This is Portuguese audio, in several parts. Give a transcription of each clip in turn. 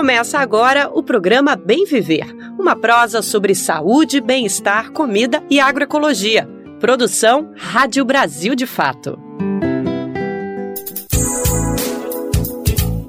Começa agora o programa Bem Viver, uma prosa sobre saúde, bem-estar, comida e agroecologia. Produção Rádio Brasil de Fato.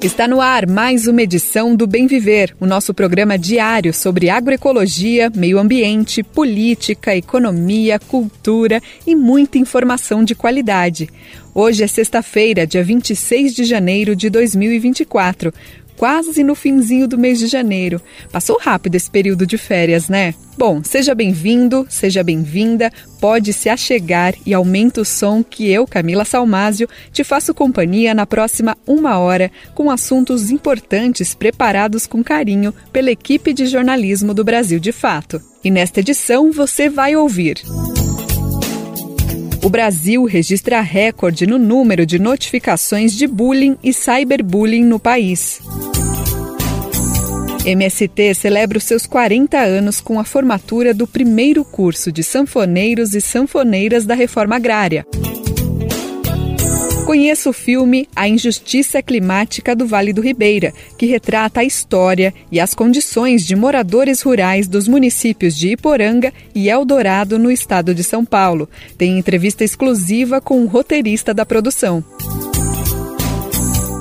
Está no ar mais uma edição do Bem Viver, o nosso programa diário sobre agroecologia, meio ambiente, política, economia, cultura e muita informação de qualidade. Hoje é sexta-feira, dia 26 de janeiro de 2024 quase no finzinho do mês de janeiro. Passou rápido esse período de férias, né? Bom, seja bem-vindo, seja bem-vinda, pode se achegar e aumenta o som que eu, Camila Salmásio, te faço companhia na próxima uma hora com assuntos importantes preparados com carinho pela equipe de jornalismo do Brasil de Fato. E nesta edição você vai ouvir. O Brasil registra recorde no número de notificações de bullying e cyberbullying no país. MST celebra os seus 40 anos com a formatura do primeiro curso de sanfoneiros e sanfoneiras da reforma agrária. Conheça o filme A Injustiça Climática do Vale do Ribeira, que retrata a história e as condições de moradores rurais dos municípios de Iporanga e Eldorado, no estado de São Paulo. Tem entrevista exclusiva com o roteirista da produção.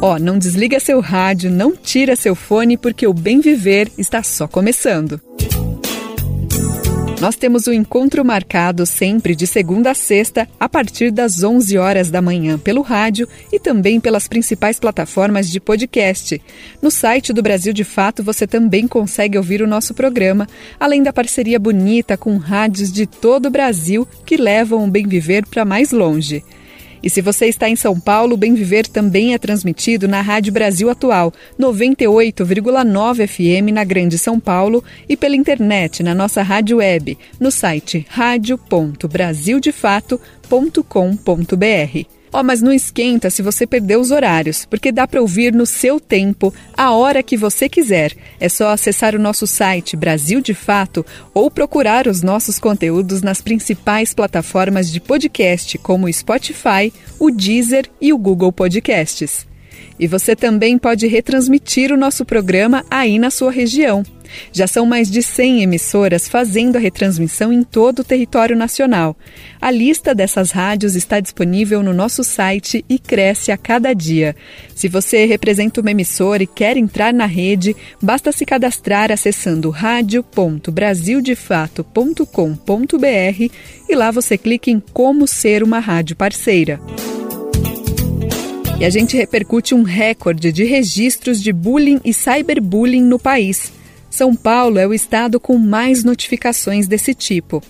Ó, oh, não desliga seu rádio, não tira seu fone, porque o Bem Viver está só começando. Nós temos o um encontro marcado sempre de segunda a sexta, a partir das 11 horas da manhã, pelo rádio e também pelas principais plataformas de podcast. No site do Brasil de Fato você também consegue ouvir o nosso programa, além da parceria bonita com rádios de todo o Brasil que levam o bem viver para mais longe. E se você está em São Paulo, o Bem Viver também é transmitido na Rádio Brasil Atual, 98,9 FM na Grande São Paulo e pela internet na nossa rádio web, no site radio.brasildefato.com.br. Ó, oh, mas não esquenta se você perdeu os horários, porque dá para ouvir no seu tempo, a hora que você quiser. É só acessar o nosso site Brasil de Fato ou procurar os nossos conteúdos nas principais plataformas de podcast, como o Spotify, o Deezer e o Google Podcasts. E você também pode retransmitir o nosso programa aí na sua região. Já são mais de 100 emissoras fazendo a retransmissão em todo o território nacional. A lista dessas rádios está disponível no nosso site e cresce a cada dia. Se você representa uma emissora e quer entrar na rede, basta se cadastrar acessando radio.brasildefato.com.br e lá você clica em Como Ser uma Rádio Parceira. E a gente repercute um recorde de registros de bullying e cyberbullying no país. São Paulo é o estado com mais notificações desse tipo.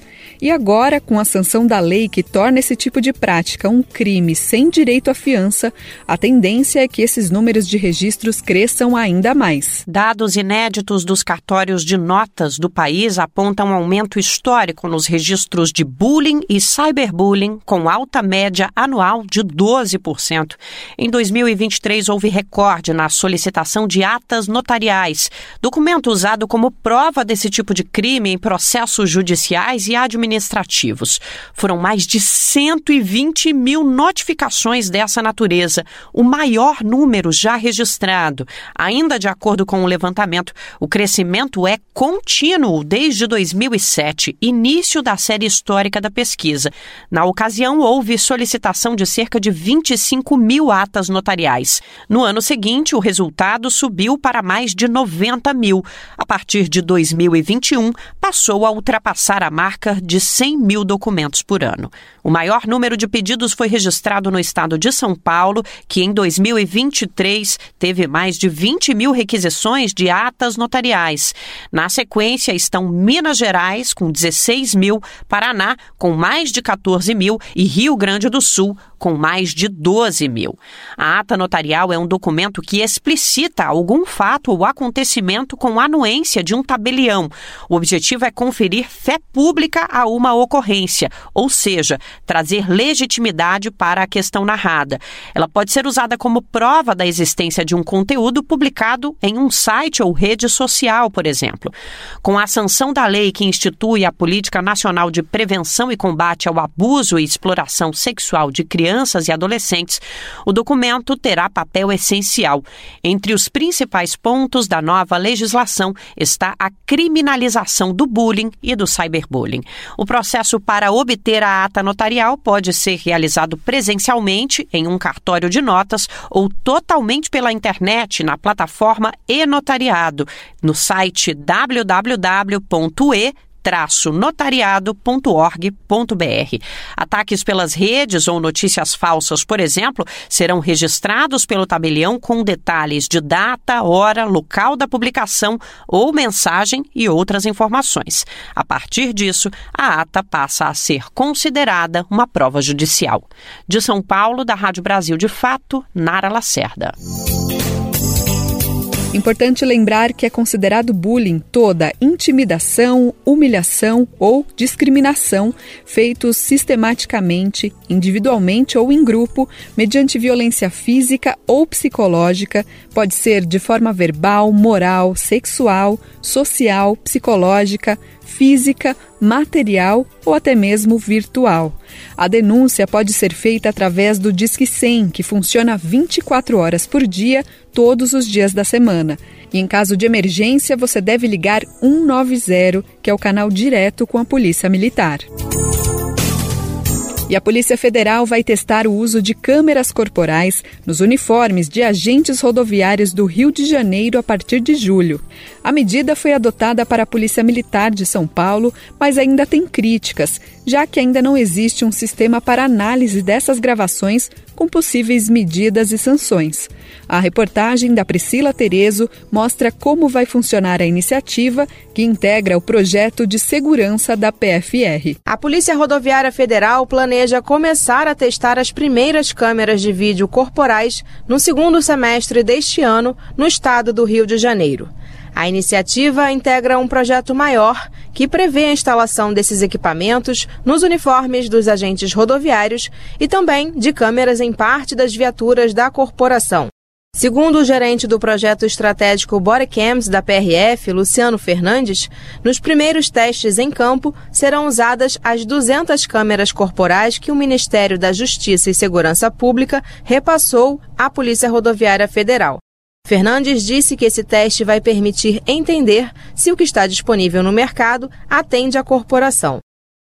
E agora, com a sanção da lei que torna esse tipo de prática um crime sem direito à fiança, a tendência é que esses números de registros cresçam ainda mais. Dados inéditos dos cartórios de notas do país apontam um aumento histórico nos registros de bullying e cyberbullying, com alta média anual de 12%. Em 2023, houve recorde na solicitação de atas notariais, documento usado como prova desse tipo de crime em processos judiciais e administrativos administrativos. Foram mais de 120 mil notificações dessa natureza, o maior número já registrado. Ainda de acordo com o levantamento, o crescimento é contínuo desde 2007, início da série histórica da pesquisa. Na ocasião, houve solicitação de cerca de 25 mil atas notariais. No ano seguinte, o resultado subiu para mais de 90 mil. A partir de 2021, passou a ultrapassar a marca de 100 mil documentos por ano. O maior número de pedidos foi registrado no estado de São Paulo, que em 2023 teve mais de 20 mil requisições de atas notariais. Na sequência estão Minas Gerais, com 16 mil, Paraná, com mais de 14 mil, e Rio Grande do Sul, com mais de 12 mil. A ata notarial é um documento que explicita algum fato ou acontecimento com anuência de um tabelião. O objetivo é conferir fé pública a uma ocorrência, ou seja, trazer legitimidade para a questão narrada. Ela pode ser usada como prova da existência de um conteúdo publicado em um site ou rede social, por exemplo. Com a sanção da lei que institui a Política Nacional de Prevenção e Combate ao Abuso e Exploração Sexual de Crianças, crianças e adolescentes, o documento terá papel essencial. Entre os principais pontos da nova legislação está a criminalização do bullying e do cyberbullying. O processo para obter a ata notarial pode ser realizado presencialmente em um cartório de notas ou totalmente pela internet na plataforma e-notariado no site www.e notariado.org.br. Ataques pelas redes ou notícias falsas, por exemplo, serão registrados pelo tabelião com detalhes de data, hora, local da publicação ou mensagem e outras informações. A partir disso, a ata passa a ser considerada uma prova judicial. De São Paulo, da Rádio Brasil de Fato, Nara Lacerda. Importante lembrar que é considerado bullying toda intimidação, humilhação ou discriminação feitos sistematicamente, individualmente ou em grupo, mediante violência física ou psicológica, pode ser de forma verbal, moral, sexual, social, psicológica, física, material ou até mesmo virtual. A denúncia pode ser feita através do Disque 100, que funciona 24 horas por dia, todos os dias da semana. E em caso de emergência, você deve ligar 190, que é o canal direto com a Polícia Militar. E a Polícia Federal vai testar o uso de câmeras corporais nos uniformes de agentes rodoviários do Rio de Janeiro a partir de julho. A medida foi adotada para a Polícia Militar de São Paulo, mas ainda tem críticas, já que ainda não existe um sistema para análise dessas gravações com possíveis medidas e sanções. A reportagem da Priscila Terezo mostra como vai funcionar a iniciativa que integra o projeto de segurança da PFR. A Polícia Rodoviária Federal planeja começar a testar as primeiras câmeras de vídeo corporais no segundo semestre deste ano no estado do Rio de Janeiro. A iniciativa integra um projeto maior que prevê a instalação desses equipamentos nos uniformes dos agentes rodoviários e também de câmeras em parte das viaturas da corporação. Segundo o gerente do projeto estratégico Bodycams da PRF, Luciano Fernandes, nos primeiros testes em campo serão usadas as 200 câmeras corporais que o Ministério da Justiça e Segurança Pública repassou à Polícia Rodoviária Federal. Fernandes disse que esse teste vai permitir entender se o que está disponível no mercado atende à corporação.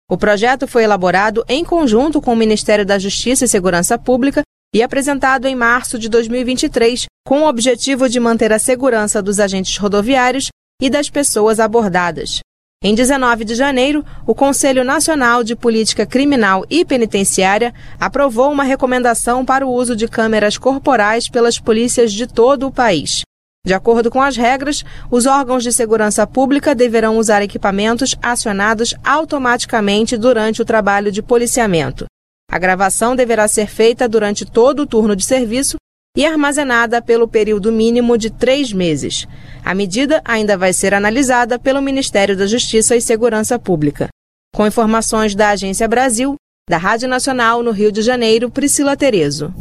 O projeto foi elaborado em conjunto com o Ministério da Justiça e Segurança Pública e apresentado em março de 2023, com o objetivo de manter a segurança dos agentes rodoviários e das pessoas abordadas. Em 19 de janeiro, o Conselho Nacional de Política Criminal e Penitenciária aprovou uma recomendação para o uso de câmeras corporais pelas polícias de todo o país. De acordo com as regras, os órgãos de segurança pública deverão usar equipamentos acionados automaticamente durante o trabalho de policiamento. A gravação deverá ser feita durante todo o turno de serviço e armazenada pelo período mínimo de três meses. A medida ainda vai ser analisada pelo Ministério da Justiça e Segurança Pública. Com informações da Agência Brasil, da Rádio Nacional no Rio de Janeiro, Priscila Terezo.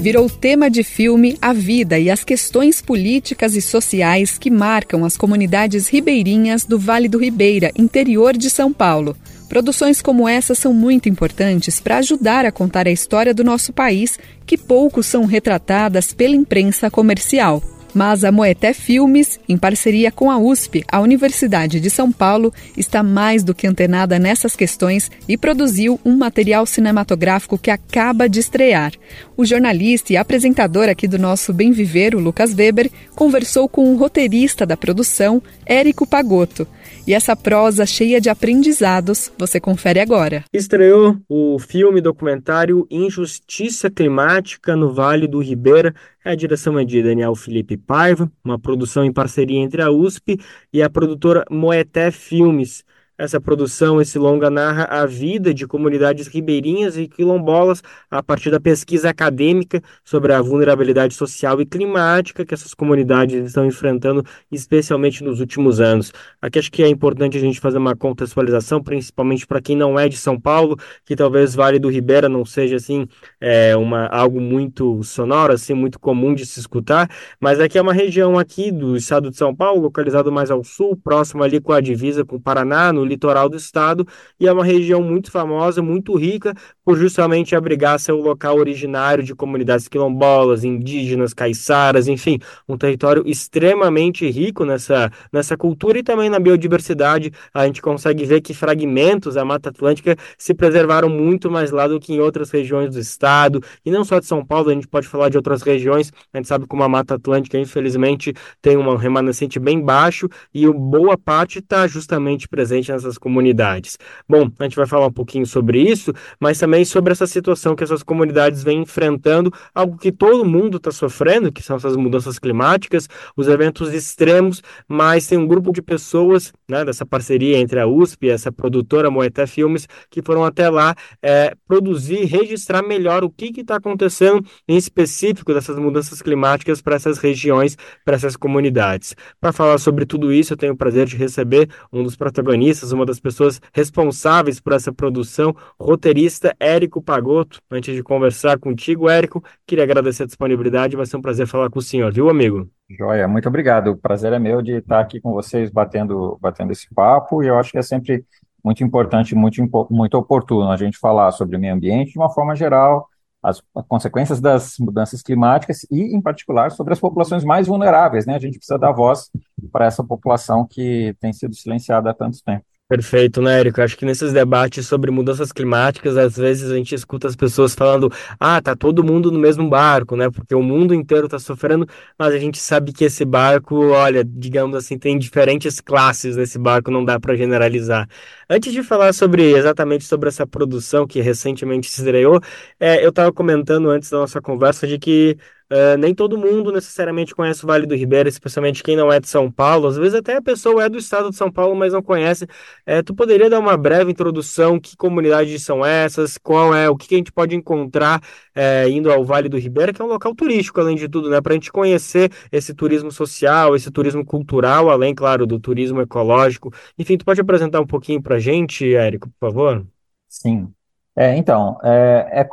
Virou tema de filme a vida e as questões políticas e sociais que marcam as comunidades ribeirinhas do Vale do Ribeira, interior de São Paulo. Produções como essa são muito importantes para ajudar a contar a história do nosso país, que pouco são retratadas pela imprensa comercial. Mas a Moeté Filmes, em parceria com a USP, a Universidade de São Paulo, está mais do que antenada nessas questões e produziu um material cinematográfico que acaba de estrear. O jornalista e apresentador aqui do nosso Bem Viver, o Lucas Weber, conversou com o roteirista da produção, Érico Pagotto. E essa prosa cheia de aprendizados você confere agora. Estreou o filme documentário Injustiça Climática no Vale do Ribeira. A direção é de Daniel Felipe Paiva, uma produção em parceria entre a USP e a produtora Moeté Filmes. Essa produção, esse longa narra a vida de comunidades ribeirinhas e quilombolas a partir da pesquisa acadêmica sobre a vulnerabilidade social e climática que essas comunidades estão enfrentando, especialmente nos últimos anos. Aqui acho que é importante a gente fazer uma contextualização, principalmente para quem não é de São Paulo, que talvez Vale do Ribeira não seja assim é, uma, algo muito sonoro, assim, muito comum de se escutar, mas aqui é uma região aqui do estado de São Paulo, localizado mais ao sul, próximo ali com a divisa com o Paraná, no litoral do estado e é uma região muito famosa, muito rica, por justamente abrigar seu local originário de comunidades quilombolas, indígenas, caiçaras, enfim, um território extremamente rico nessa, nessa cultura e também na biodiversidade. A gente consegue ver que fragmentos da Mata Atlântica se preservaram muito mais lá do que em outras regiões do estado, e não só de São Paulo, a gente pode falar de outras regiões. A gente sabe como a Mata Atlântica, infelizmente, tem um remanescente bem baixo e boa parte está justamente presente nessas comunidades. Bom, a gente vai falar um pouquinho sobre isso, mas também sobre essa situação que essas comunidades vêm enfrentando, algo que todo mundo está sofrendo, que são essas mudanças climáticas, os eventos extremos, mas tem um grupo de pessoas, né, dessa parceria entre a USP e essa produtora Moeté Filmes, que foram até lá é, produzir, registrar melhor o que está acontecendo em específico dessas mudanças climáticas para essas regiões, para essas comunidades. Para falar sobre tudo isso, eu tenho o prazer de receber um dos protagonistas, uma das pessoas responsáveis por essa produção, roteirista Érico Pagotto. Antes de conversar contigo, Érico, queria agradecer a disponibilidade, vai ser um prazer falar com o senhor, viu, amigo? Joia, muito obrigado. O prazer é meu de estar aqui com vocês batendo, batendo esse papo, e eu acho que é sempre muito importante, muito, muito oportuno a gente falar sobre o meio ambiente de uma forma geral, as consequências das mudanças climáticas e, em particular, sobre as populações mais vulneráveis. Né? A gente precisa dar voz para essa população que tem sido silenciada há tanto tempo. Perfeito, né, Érico? Acho que nesses debates sobre mudanças climáticas, às vezes a gente escuta as pessoas falando, ah, tá todo mundo no mesmo barco, né? Porque o mundo inteiro tá sofrendo, mas a gente sabe que esse barco, olha, digamos assim, tem diferentes classes nesse barco, não dá para generalizar. Antes de falar sobre exatamente sobre essa produção que recentemente se estreou, é, eu estava comentando antes da nossa conversa de que Uh, nem todo mundo necessariamente conhece o Vale do Ribeira, especialmente quem não é de São Paulo. Às vezes até a pessoa é do estado de São Paulo, mas não conhece. Uh, tu poderia dar uma breve introdução? Que comunidades são essas? Qual é? O que a gente pode encontrar uh, indo ao Vale do Ribeira, que é um local turístico, além de tudo, né? Para a gente conhecer esse turismo social, esse turismo cultural, além, claro, do turismo ecológico. Enfim, tu pode apresentar um pouquinho para a gente, Érico, por favor? Sim. É, então, é, é,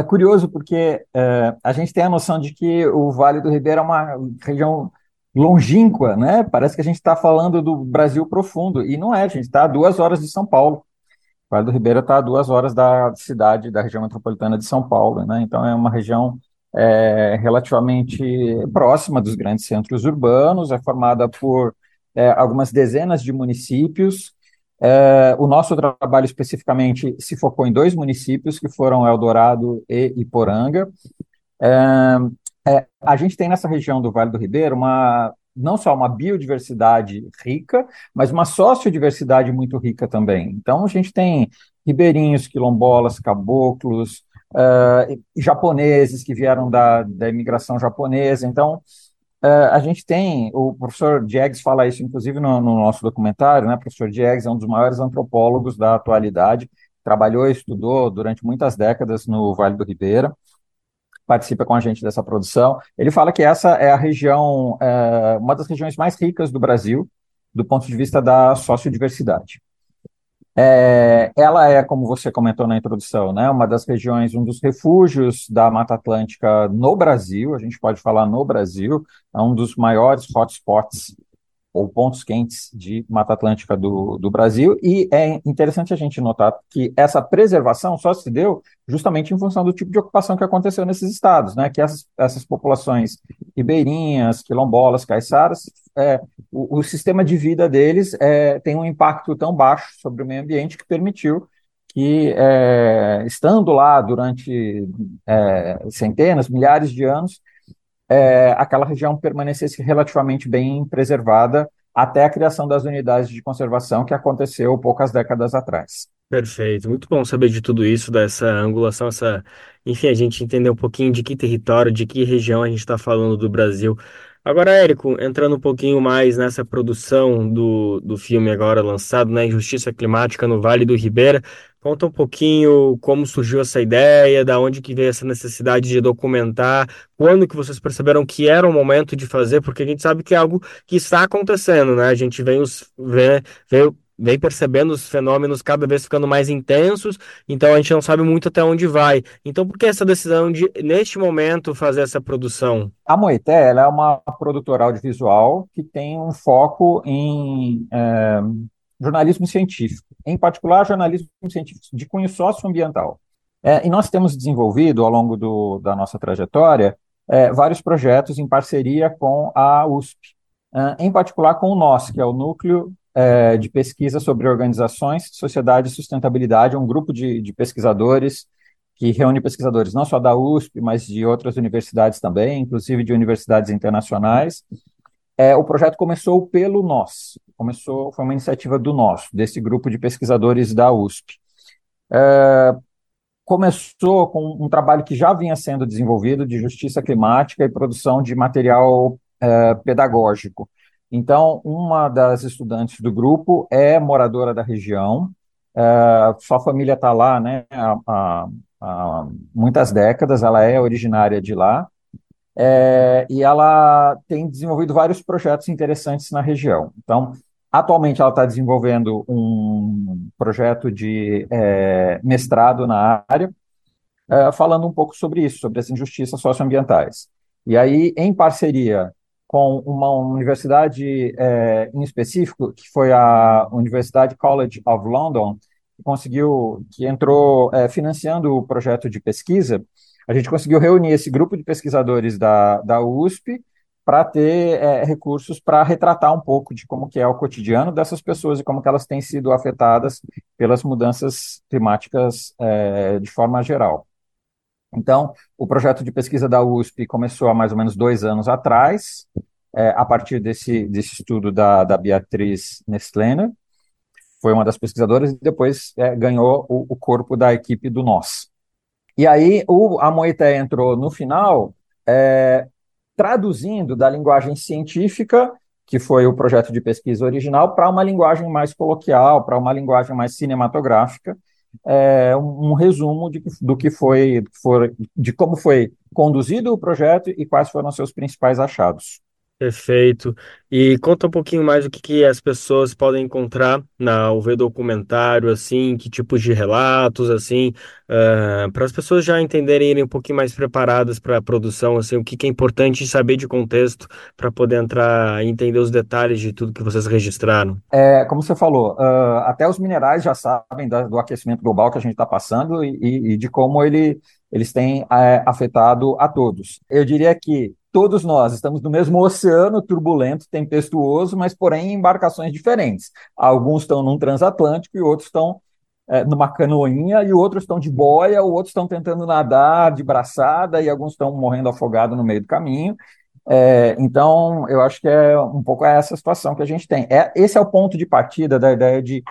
é, curioso porque é, a gente tem a noção de que o Vale do Ribeira é uma região longínqua, né? Parece que a gente está falando do Brasil profundo, e não é, a gente está a duas horas de São Paulo. O Vale do Ribeira está a duas horas da cidade, da região metropolitana de São Paulo, né? Então é uma região é, relativamente próxima dos grandes centros urbanos, é formada por é, algumas dezenas de municípios, é, o nosso trabalho especificamente se focou em dois municípios, que foram Eldorado e Iporanga. É, é, a gente tem nessa região do Vale do Ribeiro uma, não só uma biodiversidade rica, mas uma sociodiversidade muito rica também. Então, a gente tem ribeirinhos, quilombolas, caboclos, uh, japoneses que vieram da, da imigração japonesa. Então, Uh, a gente tem, o professor Diegues fala isso, inclusive, no, no, nosso documentário, né? O professor Diegues é um dos maiores antropólogos da atualidade, trabalhou e estudou durante muitas décadas no Vale do Ribeira, participa com a gente dessa produção. Ele fala que essa é a região, é, uma das regiões mais ricas do Brasil, do ponto de vista da sociodiversidade. É, ela é, como você comentou na introdução, né, uma das regiões, um dos refúgios da Mata Atlântica no Brasil, a gente pode falar no Brasil, é um dos maiores hotspots ou pontos quentes de Mata Atlântica do, do Brasil, e é interessante a gente notar que essa preservação só se deu justamente em função do tipo de ocupação que aconteceu nesses estados, né, que essas, essas populações ribeirinhas, quilombolas, caiçaras, é, o, o, sistema de vida deles é, tem um impacto tão baixo sobre o meio ambiente que permitiu que, é, estando lá durante é, centenas, milhares de anos, é, aquela região permanecesse relativamente bem preservada até a criação das unidades de conservação que aconteceu poucas décadas atrás. Perfeito, muito bom saber de tudo isso, dessa angulação, essa, enfim, a gente entender um pouquinho de que território, de que região a gente está falando do Brasil. Agora, Érico, entrando um pouquinho mais nessa produção do, do filme agora lançado, né, Injustiça Climática no Vale do Ribeira, conta um pouquinho como surgiu essa ideia, da onde que veio essa necessidade de documentar, quando que vocês perceberam que era o momento de fazer, porque a gente sabe que é algo que está acontecendo, né? A gente vem os vem, vem vem percebendo os fenômenos cada vez ficando mais intensos, então a gente não sabe muito até onde vai. Então, por que essa decisão de, neste momento, fazer essa produção? A Moité é uma produtora audiovisual que tem um foco em é, jornalismo científico, em particular jornalismo científico de cunho socioambiental. É, e nós temos desenvolvido, ao longo do, da nossa trajetória, é, vários projetos em parceria com a USP, é, em particular com o NOS, que é o Núcleo é, de Pesquisa sobre Organizações, Sociedade e Sustentabilidade, um grupo de, de pesquisadores que reúne pesquisadores não só da USP, mas de outras universidades também, inclusive de universidades internacionais. É, o projeto começou pelo NOS, começou, foi uma iniciativa do NOS, desse grupo de pesquisadores da USP. É, começou com um trabalho que já vinha sendo desenvolvido de justiça climática e produção de material é, pedagógico. Então, uma das estudantes do grupo é moradora da região, é, sua família está lá, né, a, há muitas décadas, ela é originária de lá, é, e ela tem desenvolvido vários projetos interessantes na região. Então, atualmente ela está desenvolvendo um projeto de é, mestrado na área, é, falando um pouco sobre isso, sobre as injustiças socioambientais. E aí, em parceria com uma universidade é, em específico, que foi a Universidade College of London, que conseguiu, que entrou é, financiando o projeto de pesquisa, a gente conseguiu reunir esse grupo de pesquisadores da, da USP para ter é, recursos para retratar um pouco de como que é o cotidiano dessas pessoas e como que elas têm sido afetadas pelas mudanças climáticas de forma geral. Então, o projeto de pesquisa da USP começou há mais ou menos dois anos atrás, é, a partir desse, desse estudo da, da Beatriz Nestlener, foi uma das pesquisadoras e depois é, ganhou o, o, corpo da equipe do Nós. E aí o, a Moité entrou no final, é, traduzindo da linguagem científica, que foi o projeto de pesquisa original, para uma linguagem mais coloquial, para uma linguagem mais cinematográfica, é, um, um, resumo de, do que foi, for, de como foi conduzido o projeto e quais foram seus principais achados. Perfeito. E conta um pouquinho mais o que, que as pessoas podem encontrar na UV Documentário, assim, que tipos de relatos, assim, para as pessoas já entenderem irem um pouquinho mais preparadas para a produção, assim, o que, que é importante saber de contexto para poder entrar e entender os detalhes de tudo que vocês registraram. É, como você falou, uh, até os minerais já sabem da, do aquecimento global que a gente está passando e, e, e, de como ele, eles têm é, afetado a todos. Eu diria que todos nós estamos no mesmo oceano turbulento, tempestuoso, mas porém em embarcações diferentes. Alguns estão num transatlântico e outros estão é, numa canoinha, e outros estão de boia, outros estão tentando nadar de braçada, e alguns estão morrendo afogados no meio do caminho. É, então, eu acho que é um pouco essa situação que a gente tem. É, esse é o ponto de partida da ideia de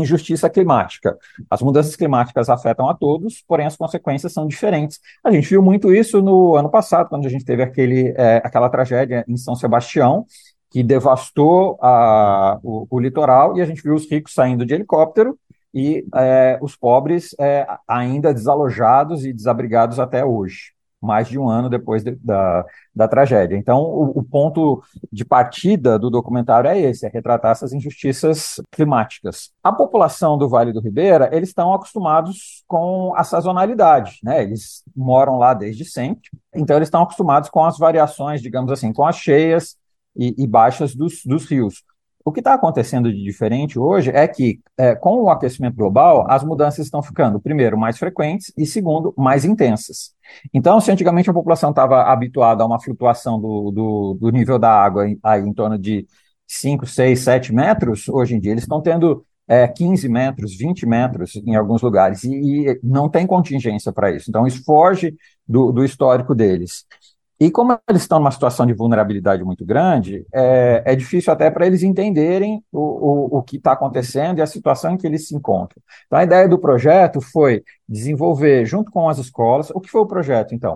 injustiça climática. As mudanças climáticas afetam a todos, porém as consequências são diferentes. A gente viu muito isso no ano passado, quando a gente teve aquele, é, aquela tragédia em São Sebastião, que devastou a, o, o, litoral, e a gente viu os ricos saindo de helicóptero e é, os pobres é, ainda desalojados e desabrigados até hoje mais de um ano depois de, da, da tragédia. Então, o, o, ponto de partida do documentário é esse, é retratar essas injustiças climáticas. A população do Vale do Ribeira, eles estão acostumados com a sazonalidade, né? Eles moram lá desde sempre, então eles estão acostumados com as variações, digamos assim, com as cheias e, e baixas dos, dos rios. O que está acontecendo de diferente hoje é que, é, com o aquecimento global, as mudanças estão ficando, primeiro, mais frequentes e, segundo, mais intensas. Então, se antigamente a população estava habituada a uma flutuação do, do, do nível da água em, aí, em torno de 5, 6, 7 metros, hoje em dia eles estão tendo é, 15 metros, 20 metros em alguns lugares, e, e não tem contingência para isso. Então, isso foge do, do histórico deles. E como eles estão numa situação de vulnerabilidade muito grande, é, é difícil até para eles entenderem o, o, o que está acontecendo e a situação em que eles se encontram. Então, a ideia do projeto foi desenvolver, junto com as escolas, o que foi o projeto, então?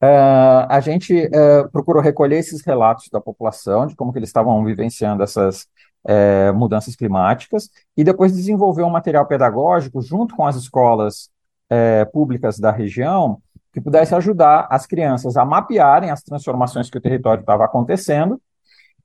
Uh, a gente uh, procurou recolher esses relatos da população, de como que eles estavam vivenciando essas uh, mudanças climáticas, e depois desenvolver um material pedagógico junto com as escolas públicas da região, que pudesse ajudar as crianças a mapearem as transformações que o território estava acontecendo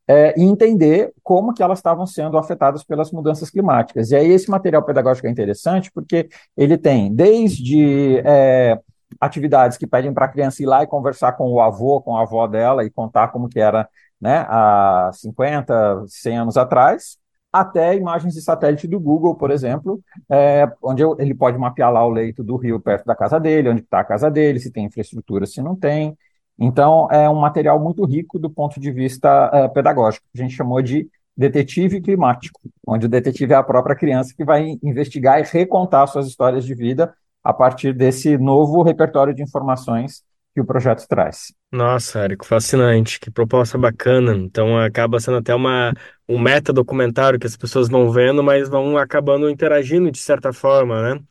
é, e entender como que elas estavam sendo afetadas pelas mudanças climáticas. E aí esse material pedagógico é interessante porque ele tem desde é, atividades que pedem para a criança ir lá e conversar com o avô, com a avó dela e contar como que era né, há 50, 100 anos atrás, até imagens de satélite do Google, por exemplo, é, onde eu, ele pode mapear lá o leito do rio perto da casa dele, onde está a casa dele, se tem infraestrutura, se não tem. Então, é um material muito rico do ponto de vista é, pedagógico. A gente chamou de detetive climático, onde o detetive é a própria criança que vai investigar e recontar suas histórias de vida a partir desse novo repertório de informações que o projeto traz. Nossa, Érico, fascinante, que proposta bacana. Então acaba sendo até uma, um meta-documentário que as pessoas vão vendo, mas vão acabando interagindo de certa forma, né?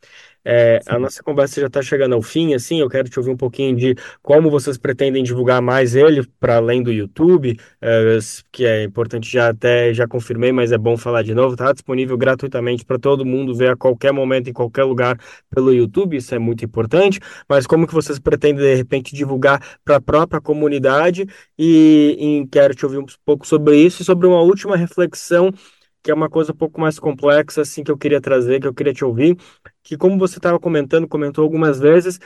É, a nossa conversa já está chegando ao fim, assim, eu quero te ouvir um pouquinho de como vocês pretendem divulgar mais ele para além do YouTube, é, que é importante já até já confirmei, mas é bom falar de novo, está disponível gratuitamente para todo mundo ver a qualquer momento, em qualquer lugar pelo YouTube, isso é muito importante, mas como que vocês pretendem de repente divulgar para a própria comunidade? E, e quero te ouvir um pouco sobre isso e sobre uma última reflexão que é uma coisa um pouco mais complexa, assim, que eu queria trazer, que eu queria te ouvir, que como você estava comentando, comentou algumas vezes,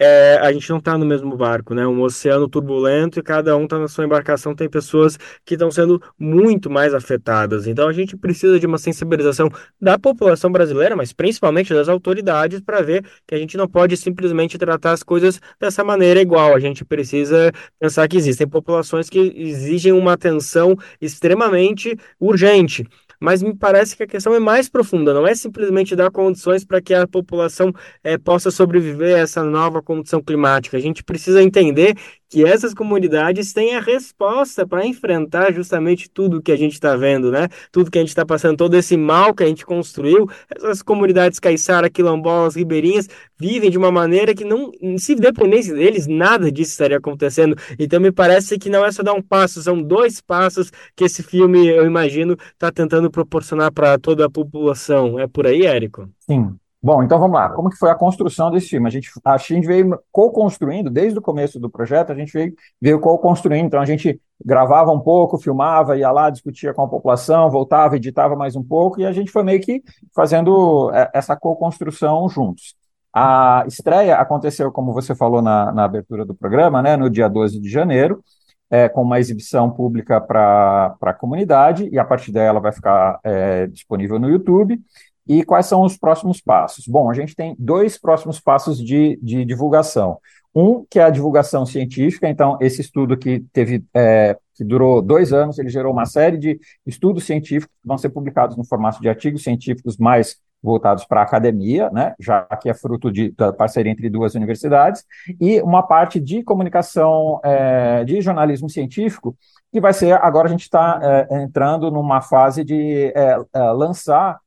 é, a gente não está no mesmo barco, né? Um oceano turbulento e cada um está na sua embarcação. Tem pessoas que estão sendo muito mais afetadas. Então a gente precisa de uma sensibilização da população brasileira, mas principalmente das autoridades, para ver que a gente não pode simplesmente tratar as coisas dessa maneira igual. A gente precisa pensar que existem populações que exigem uma atenção extremamente urgente mas me parece que a questão é mais profunda, não é simplesmente dar condições para que a população é, possa sobreviver a essa nova condição climática. A gente precisa entender que essas comunidades têm a resposta para enfrentar justamente tudo que a gente está vendo, né? Tudo que a gente está passando, todo esse mal que a gente construiu. Essas comunidades caiçara, quilombolas, ribeirinhas vivem de uma maneira que não, se dependesse deles, nada disso estaria acontecendo. Então me parece que não é só dar um passo, são dois passos que esse filme, eu imagino, está tentando proporcionar para toda a população. É por aí, Érico? Sim, Bom, então vamos lá. Como que foi a construção desse filme? A gente, a gente veio co-construindo, desde o começo do projeto, a gente veio, veio co-construindo. Então a gente gravava um pouco, filmava, ia lá, discutia com a população, voltava, editava mais um pouco, e a gente foi meio que fazendo é, essa co-construção juntos. A estreia aconteceu, como você falou na, na abertura do programa, né, no dia 12 de janeiro, é, com uma exibição pública para a comunidade, e a partir dela vai ficar é, disponível no YouTube. E quais são os próximos passos? Bom, a gente tem dois próximos passos de, de divulgação. Um, que é a divulgação científica, então, esse estudo que teve, é, que durou dois anos, ele gerou uma série de estudos científicos que vão ser publicados no formato de artigos científicos mais voltados para a academia, né, já que é fruto de, da parceria entre duas universidades, e uma parte de comunicação, é, de jornalismo científico, que vai ser, agora a gente está é, entrando numa fase de é, é lançar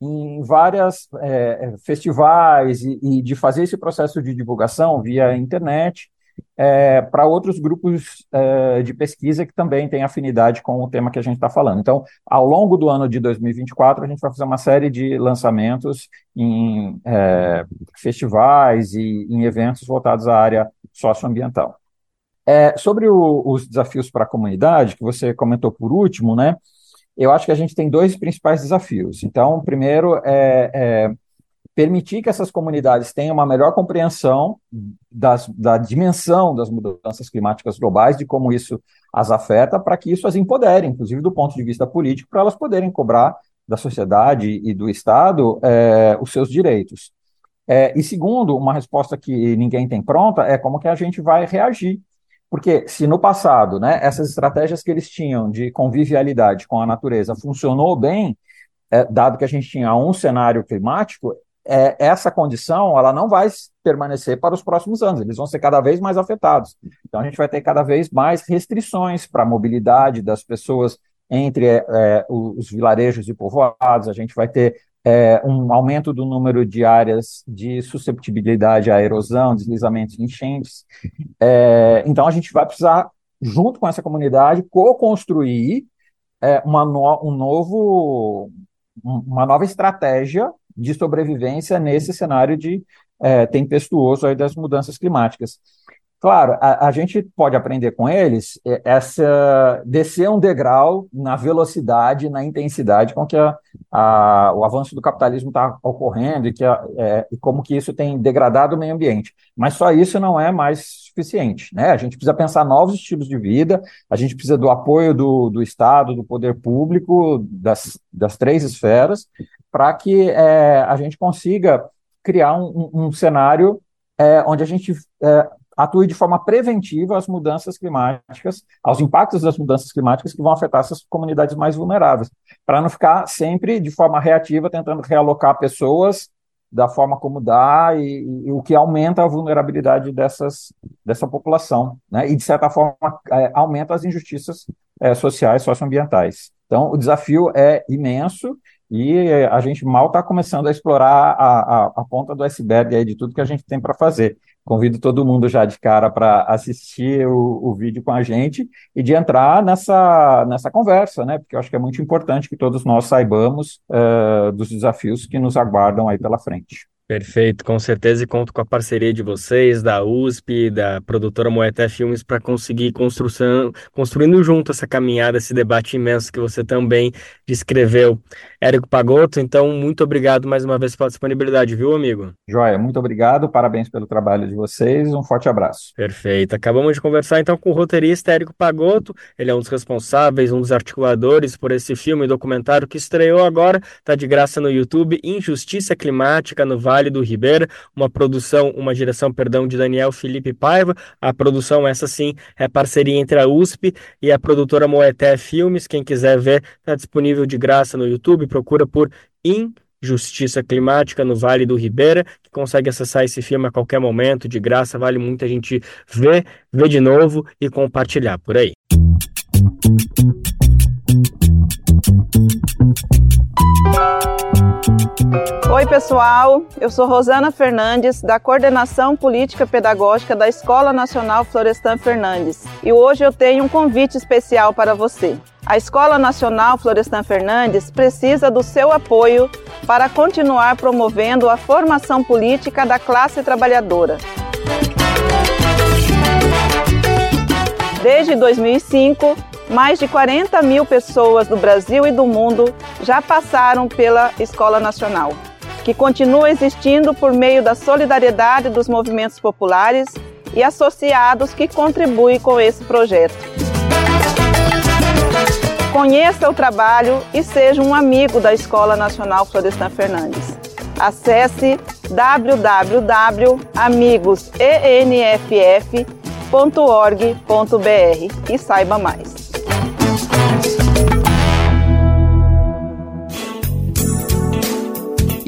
em várias é, festivais e, e, de fazer esse processo de divulgação via internet é, para outros grupos é, de pesquisa que também têm afinidade com o tema que a gente está falando. Então, ao longo do ano de 2024, a gente vai fazer uma série de lançamentos em é, festivais e em eventos voltados à área socioambiental. É, sobre o, os desafios para a comunidade, que você comentou por último, né? Eu acho que a gente tem dois principais desafios. Então, primeiro é, é permitir que essas comunidades tenham uma melhor compreensão das, da dimensão das mudanças climáticas globais, de como isso as afeta, para que isso as empodere, inclusive do ponto de vista político, para elas poderem cobrar da sociedade e do Estado é, os seus direitos. É, e segundo, uma resposta que ninguém tem pronta é como que a gente vai reagir porque se no passado, né, essas estratégias que eles tinham de convivialidade com a natureza funcionou bem, é, dado que a gente tinha um cenário climático, é, essa condição ela não vai permanecer para os próximos anos, eles vão ser cada vez mais afetados. Então a gente vai ter cada vez mais restrições para a mobilidade das pessoas entre é, os vilarejos e povoados, a gente vai ter é, um aumento do número de áreas de susceptibilidade à erosão, deslizamentos e enchentes. É, então, a gente vai precisar, junto com essa comunidade, co-construir é, uma, no, um novo, uma nova estratégia de sobrevivência nesse cenário de é, tempestuoso das mudanças climáticas. Claro, a, a, gente pode aprender com eles é, essa descer um degrau na velocidade, na intensidade com que a, a, o avanço do capitalismo está ocorrendo e, que é, e como que isso tem degradado o meio ambiente. Mas só isso não é mais suficiente. Né? A gente precisa pensar novos estilos de vida, a gente precisa do apoio do, do Estado, do poder público, das, das três esferas, para que é, a gente consiga criar um, um, cenário é, onde a gente é, atue de forma preventiva às mudanças climáticas, aos impactos das mudanças climáticas que vão afetar essas comunidades mais vulneráveis, para não ficar sempre de forma reativa tentando realocar pessoas da forma como dá e, e, o que aumenta a vulnerabilidade dessas, dessa população, né? E de certa forma é, aumenta as injustiças é, sociais, socioambientais. Então o desafio é imenso e a gente mal está começando a explorar a, a, a, ponta do iceberg aí de tudo que a gente tem para fazer. Convido todo mundo já de cara para assistir o, o, vídeo com a gente e de entrar nessa, nessa conversa, né? Porque eu acho que é muito importante que todos nós saibamos uh, dos desafios que nos aguardam aí pela frente. Perfeito, com certeza, e conto com a parceria de vocês, da USP, da produtora Moeté Filmes, para conseguir construção, construindo junto essa caminhada, esse debate imenso que você também descreveu. Érico Pagotto, então, muito obrigado mais uma vez pela disponibilidade, viu, amigo? Joia, muito obrigado, parabéns pelo trabalho de vocês, um forte abraço. Perfeito, acabamos de conversar então com o roteirista Érico Pagotto, ele é um dos responsáveis, um dos articuladores por esse filme e documentário que estreou agora, está de graça no YouTube, Injustiça Climática no Vale do Ribeira, uma produção, uma direção, perdão, de Daniel Felipe Paiva. A produção, essa sim, é parceria entre a USP e a produtora Moeté Filmes. Quem quiser ver, está disponível de graça no YouTube. Procura por Injustiça Climática no Vale do Ribeira, que consegue acessar esse filme a qualquer momento, de graça, vale muito a gente ver, ver de novo e compartilhar por aí. Oi, pessoal. Eu sou Rosana Fernandes, da Coordenação Política Pedagógica da Escola Nacional Florestan Fernandes. E hoje eu tenho um convite especial para você. A Escola Nacional Florestan Fernandes precisa do seu apoio para continuar promovendo a formação política da classe trabalhadora. Desde 2005, mais de 40 mil pessoas do Brasil e do mundo já passaram pela Escola Nacional, que continua existindo por meio da solidariedade dos movimentos populares e associados que contribuem com esse projeto. Conheça o trabalho e seja um amigo da Escola Nacional Florestan Fernandes. Acesse www.amigosenff.org.br e saiba mais.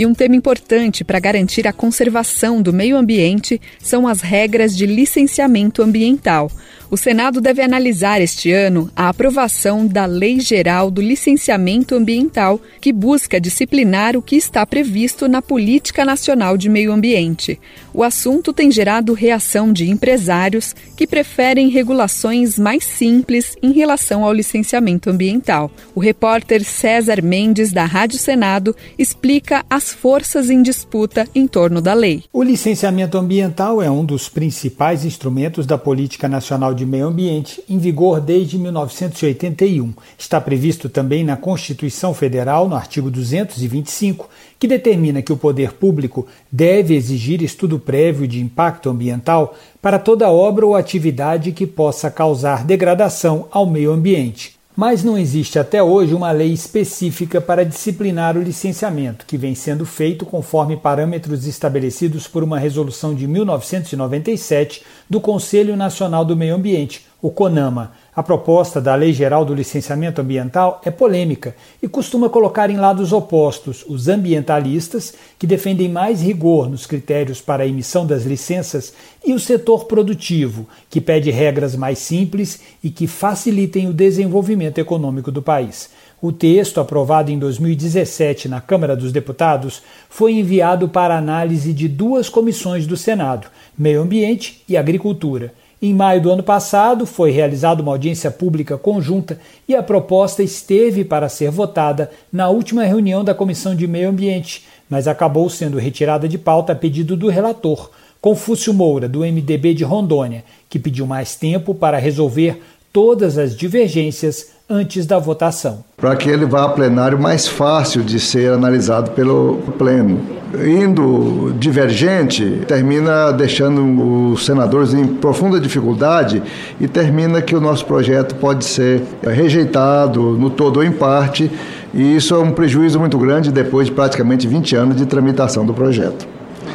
E um tema importante para garantir a conservação do meio ambiente são as regras de licenciamento ambiental. O Senado deve analisar este ano a aprovação da Lei Geral do Licenciamento Ambiental, que busca disciplinar o que está previsto na Política Nacional de Meio Ambiente. O assunto tem gerado reação de empresários que preferem regulações mais simples em relação ao licenciamento ambiental. O repórter César Mendes, da Rádio Senado, explica as forças em disputa em torno da lei. O licenciamento ambiental é um dos principais instrumentos da Política Nacional de de Meio Ambiente, em vigor desde 1981. Está previsto também na Constituição Federal, no artigo 225, que determina que o poder público deve exigir estudo prévio de impacto ambiental para toda obra ou atividade que possa causar degradação ao meio ambiente. Mas não existe até hoje uma lei específica para disciplinar o licenciamento, que vem sendo feito conforme parâmetros estabelecidos por uma resolução de 1997 do Conselho Nacional do Meio Ambiente, o CONAMA, a proposta da Lei Geral do Licenciamento Ambiental é polêmica e costuma colocar em lados opostos os ambientalistas, que defendem mais rigor nos critérios para a emissão das licenças, e o setor produtivo, que pede regras mais simples e que facilitem o desenvolvimento econômico do país. O texto, aprovado em 2017 na Câmara dos Deputados, foi enviado para análise de duas comissões do Senado, Meio Ambiente e Agricultura. Em maio do ano passado, foi realizada uma audiência pública conjunta e a proposta esteve para ser votada na última reunião da Comissão de Meio Ambiente, mas acabou sendo retirada de pauta a pedido do relator, Confúcio Moura, do MDB de Rondônia, que pediu mais tempo para resolver todas as divergências antes da votação. Para que ele vá a plenário mais fácil de ser analisado pelo Pleno. Indo divergente, termina deixando os senadores em profunda dificuldade e termina que o nosso projeto pode ser rejeitado no todo ou em parte, e isso é um prejuízo muito grande depois de praticamente 20 anos de tramitação do projeto.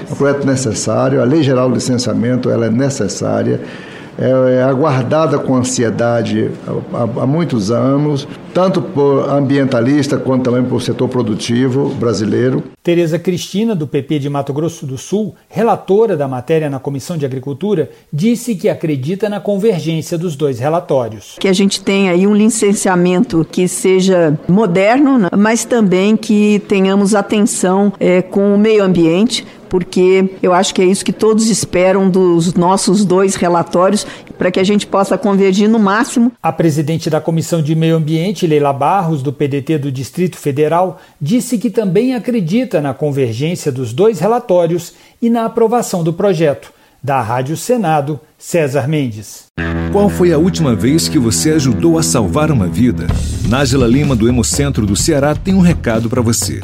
É um projeto necessário, a Lei Geral do Licenciamento ela é necessária é, é aguardada com ansiedade há, há, muitos anos, tanto por ambientalista quanto também por setor produtivo brasileiro. Tereza Cristina, do PP de Mato Grosso do Sul, relatora da matéria na Comissão de Agricultura, disse que acredita na convergência dos dois relatórios. Que a gente tenha aí um licenciamento que seja moderno, né, mas também que tenhamos atenção é, com o meio ambiente, porque eu acho que é isso que todos esperam dos nossos dois relatórios, para que a gente possa convergir no máximo. A presidente da Comissão de Meio Ambiente, Leila Barros, do PDT do Distrito Federal, disse que também acredita na convergência dos dois relatórios e na aprovação do projeto. Da Rádio Senado, César Mendes. Qual foi a última vez que você ajudou a salvar uma vida? Nájila Lima, do Hemocentro do Ceará, tem um recado para você.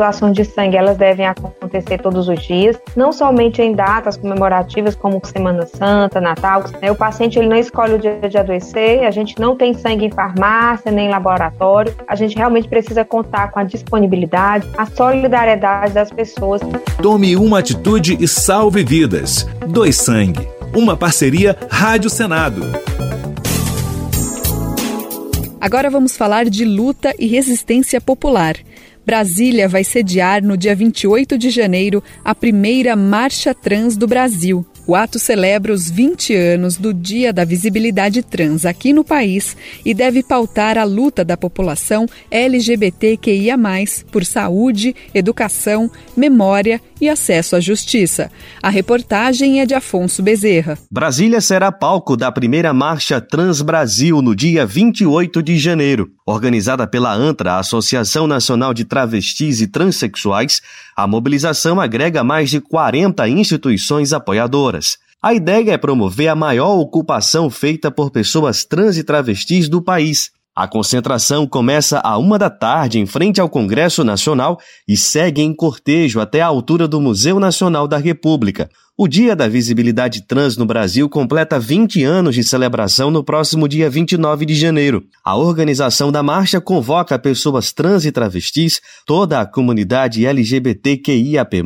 As doações de sangue elas devem acontecer todos os dias, não somente em datas comemorativas como Semana Santa, Natal. Né? O paciente ele não escolhe o dia de adoecer, a gente não tem sangue em farmácia nem em laboratório. A gente realmente precisa contar com a disponibilidade, a solidariedade das pessoas. Tome uma atitude e salve vidas. Doe sangue. Uma parceria Rádio Senado. Agora vamos falar de luta e resistência popular. Brasília vai sediar no dia 28 de janeiro a primeira Marcha Trans do Brasil. O ato celebra os 20 anos do Dia da Visibilidade Trans aqui no país e deve pautar a luta da população LGBTQIA, por saúde, educação, memória e acesso à justiça. A reportagem é de Afonso Bezerra. Brasília será palco da primeira Marcha Trans Brasil no dia 28 de janeiro. Organizada pela ANTRA, Associação Nacional de Travestis e Transsexuais, a mobilização agrega mais de 40 instituições apoiadoras. A ideia é promover a maior ocupação feita por pessoas trans e travestis do país. A concentração começa a uma da tarde em frente ao Congresso Nacional e segue em cortejo até a altura do Museu Nacional da República. O Dia da Visibilidade Trans no Brasil completa 20 anos de celebração no próximo dia 29 de janeiro. A organização da marcha convoca pessoas trans e travestis, toda a comunidade LGBTQIAP+,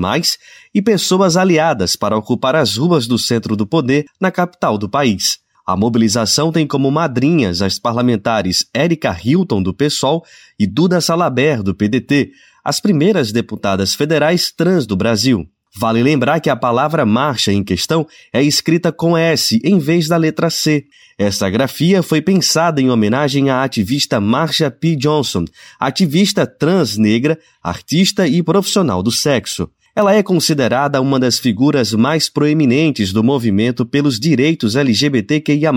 e pessoas aliadas para ocupar as ruas do centro do poder na capital do país. A mobilização tem como madrinhas as parlamentares Érica Hilton, do PSOL, e Duda Salaber, do PDT, as primeiras deputadas federais trans do Brasil. Vale lembrar que a palavra marcha em questão é escrita com S em vez da letra C. Esta grafia foi pensada em homenagem à ativista Marsha P. Johnson, ativista trans negra, artista e profissional do sexo. Ela é considerada uma das figuras mais proeminentes do movimento pelos direitos LGBTQIA,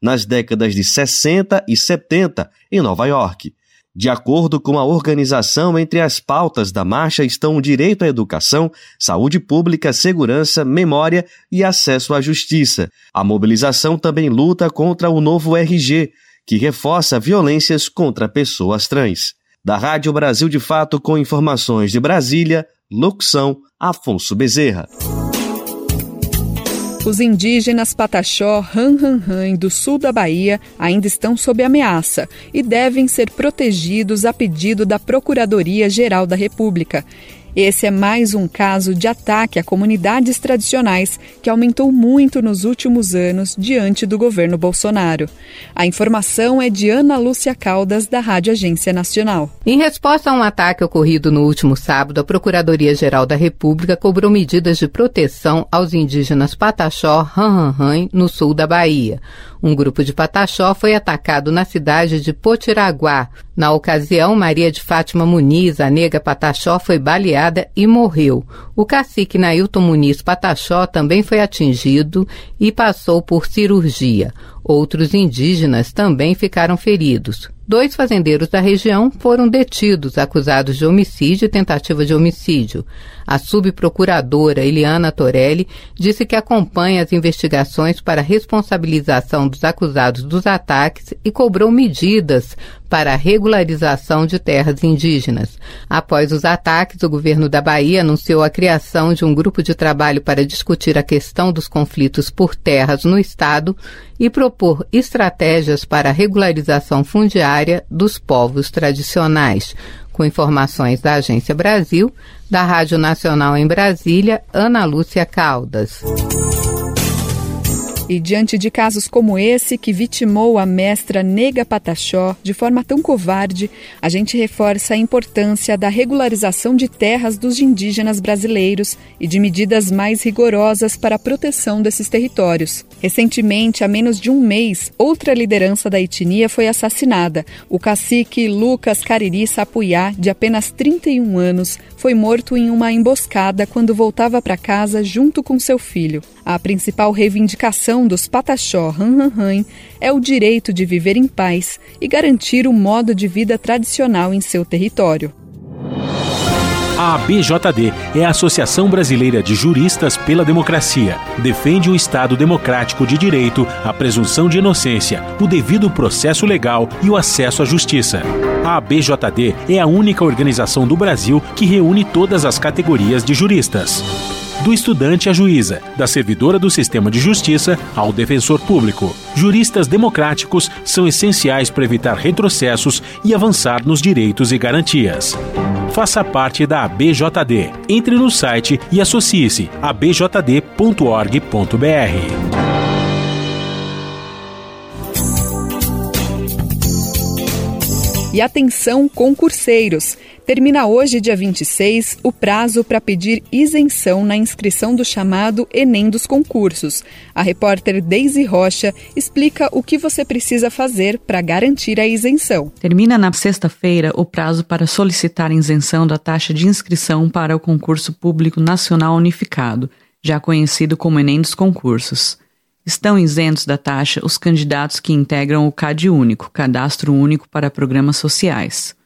nas décadas de 60 e 70 em Nova York. De acordo com a organização, entre as pautas da marcha estão o direito à educação, saúde pública, segurança, memória e acesso à justiça. A mobilização também luta contra o novo RG, que reforça violências contra pessoas trans. Da Rádio Brasil de Fato, com informações de Brasília, Locução: Afonso Bezerra. Os indígenas Pataxó Han do sul da Bahia ainda estão sob ameaça e devem ser protegidos a pedido da Procuradoria-Geral da República. Esse é mais um caso de ataque a comunidades tradicionais que aumentou muito nos últimos anos diante do governo Bolsonaro. A informação é de Ana Lúcia Caldas, da Rádio Agência Nacional. Em resposta a um ataque ocorrido no último sábado, a Procuradoria-Geral da República cobrou medidas de proteção aos indígenas Pataxó, Ranranran, no sul da Bahia. Um grupo de Pataxó foi atacado na cidade de Potiraguá. Na ocasião, Maria de Fátima Muniz, a nega Pataxó, foi baleada e morreu. O cacique Nailton Muniz Pataxó também foi atingido e passou por cirurgia. Outros indígenas também ficaram feridos. Dois fazendeiros da região foram detidos, acusados de homicídio e tentativa de homicídio. A subprocuradora Eliana Torelli disse que acompanha as investigações para a responsabilização dos acusados dos ataques e cobrou medidas para a regularização de terras indígenas. Após os ataques, o governo da Bahia anunciou a criação de um grupo de trabalho para discutir a questão dos conflitos por terras no estado e propor estratégias para a regularização fundiária dos povos tradicionais. Com informações da Agência Brasil, da Rádio Nacional em Brasília, Ana Lúcia Caldas. E diante de casos como esse, que vitimou a mestra Nega Pataxó de forma tão covarde, a gente reforça a importância da regularização de terras dos indígenas brasileiros e de medidas mais rigorosas para a proteção desses territórios. Recentemente, há menos de um mês, outra liderança da etnia foi assassinada. O cacique Lucas Cariri Sapuyá, de apenas 31 anos, foi morto em uma emboscada quando voltava para casa junto com seu filho. A principal reivindicação dos Pataxó Ranranran é o direito de viver em paz e garantir o modo de vida tradicional em seu território. A ABJD é a Associação Brasileira de Juristas pela Democracia. Defende o Estado democrático de direito, a presunção de inocência, o devido processo legal e o acesso à justiça. A ABJD é a única organização do Brasil que reúne todas as categorias de juristas do estudante à juíza, da servidora do sistema de justiça ao defensor público. Juristas democráticos são essenciais para evitar retrocessos e avançar nos direitos e garantias. Faça parte da ABJD. Entre no site e associe-se a bjd.org.br. E atenção, concurseiros! Termina hoje, dia 26, o prazo para pedir isenção na inscrição do chamado Enem dos concursos. A repórter Daisy Rocha explica o que você precisa fazer para garantir a isenção. Termina na sexta-feira o prazo para solicitar isenção da taxa de inscrição para o concurso público nacional unificado, já conhecido como Enem dos concursos. Estão isentos da taxa os candidatos que integram o CAD Único, Cadastro Único para Programas Sociais.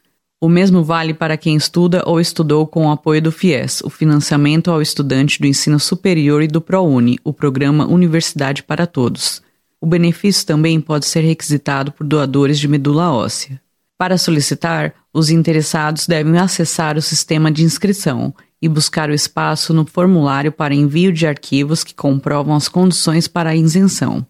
O mesmo vale para quem estuda ou estudou com o apoio do FIES, o financiamento ao estudante do ensino superior e do ProUni, o programa Universidade para Todos. O benefício também pode ser requisitado por doadores de medula óssea. Para solicitar, os interessados devem acessar o sistema de inscrição e buscar o espaço no formulário para envio de arquivos que comprovam as condições para a isenção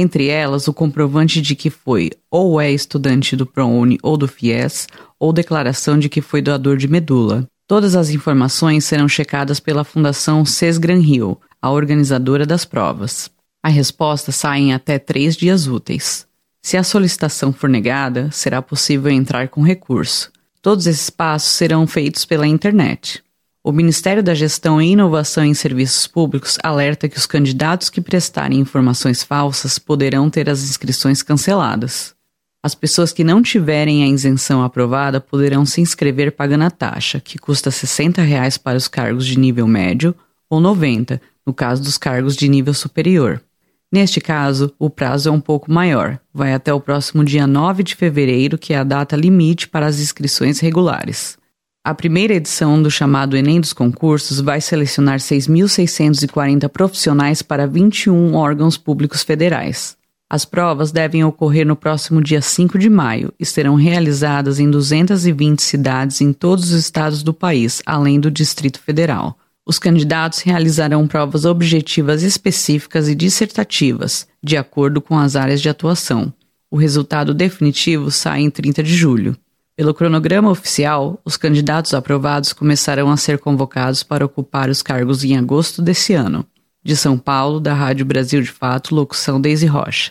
entre elas o comprovante de que foi ou é estudante do ProUni ou do FIES, ou declaração de que foi doador de medula. Todas as informações serão checadas pela Fundação Sesgran Rio, a organizadora das provas. A resposta sai em até três dias úteis. Se a solicitação for negada, será possível entrar com recurso. Todos esses passos serão feitos pela internet. O Ministério da Gestão e Inovação em Serviços Públicos alerta que os candidatos que prestarem informações falsas poderão ter as inscrições canceladas. As pessoas que não tiverem a isenção aprovada poderão se inscrever pagando a taxa, que custa 60 reais para os cargos de nível médio ou R$ 90 no caso dos cargos de nível superior. Neste caso, o prazo é um pouco maior, vai até o próximo dia 9 de fevereiro, que é a data limite para as inscrições regulares. A primeira edição do chamado Enem dos Concursos vai selecionar 6.640 profissionais para 21 órgãos públicos federais. As provas devem ocorrer no próximo dia 5 de maio e serão realizadas em 220 cidades em todos os estados do país, além do Distrito Federal. Os candidatos realizarão provas objetivas específicas e dissertativas, de acordo com as áreas de atuação. O resultado definitivo sai em 30 de julho. Pelo cronograma oficial, os candidatos aprovados começarão a ser convocados para ocupar os cargos em agosto desse ano. De São Paulo, da Rádio Brasil de Fato, locução Deise Rocha.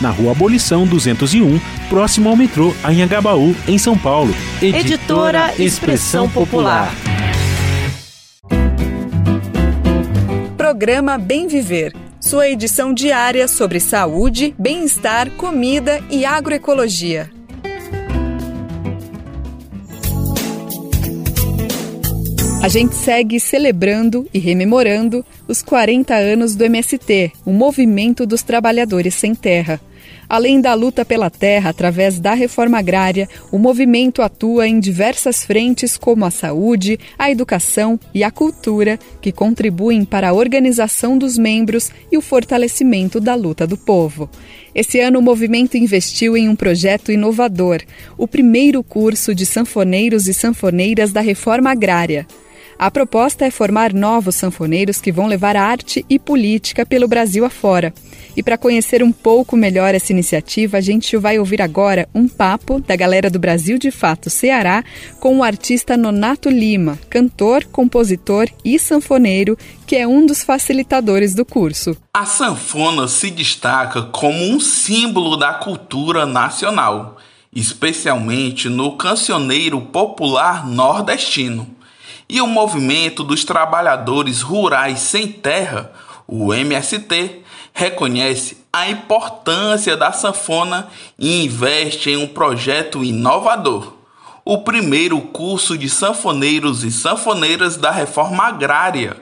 na Rua Abolição 201, próximo ao metrô Anhangabaú, em São Paulo. Editora Expressão Popular. Programa Bem Viver. Sua edição diária sobre saúde, bem-estar, comida e agroecologia. A gente segue celebrando e rememorando os 40 anos do MST, o Movimento dos Trabalhadores Sem Terra. Além da luta pela terra através da reforma agrária, o movimento atua em diversas frentes como a saúde, a educação e a cultura, que contribuem para a organização dos membros e o fortalecimento da luta do povo. Esse ano, o movimento investiu em um projeto inovador, o primeiro curso de sanfoneiros e sanfoneiras da reforma agrária. A proposta é formar novos sanfoneiros que vão levar arte e política pelo Brasil afora. E para conhecer um pouco melhor essa iniciativa, a gente vai ouvir agora um papo da galera do Brasil de Fato Ceará com o artista Nonato Lima, cantor, compositor e sanfoneiro, que é um dos facilitadores do curso. A sanfona se destaca como um símbolo da cultura nacional, especialmente no cancioneiro popular nordestino e o Movimento dos Trabalhadores Rurais Sem Terra, o MST, reconhece a importância da sanfona e investe em um projeto inovador. O primeiro curso de sanfoneiros e sanfoneiras da reforma agrária,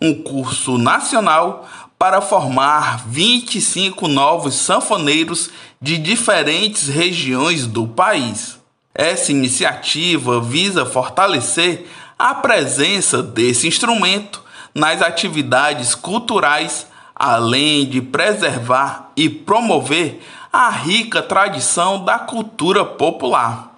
um curso nacional para formar 25 novos sanfoneiros de diferentes regiões do país. Essa iniciativa visa fortalecer a presença desse instrumento nas atividades culturais, além de preservar e promover a rica tradição da cultura popular.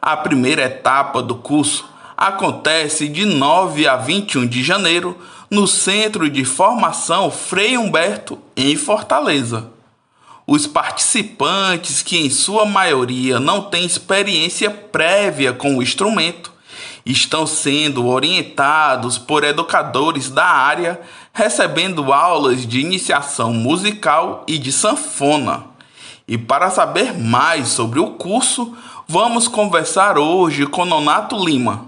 A primeira etapa do curso acontece de 9 a 21 de janeiro no Centro de Formação Frei Humberto, em Fortaleza. Os participantes, que em sua maioria não têm experiência prévia com o instrumento, estão sendo orientados por educadores da área, recebendo aulas de iniciação musical e de sanfona. E para saber mais sobre o curso, vamos conversar hoje com Nonato Lima,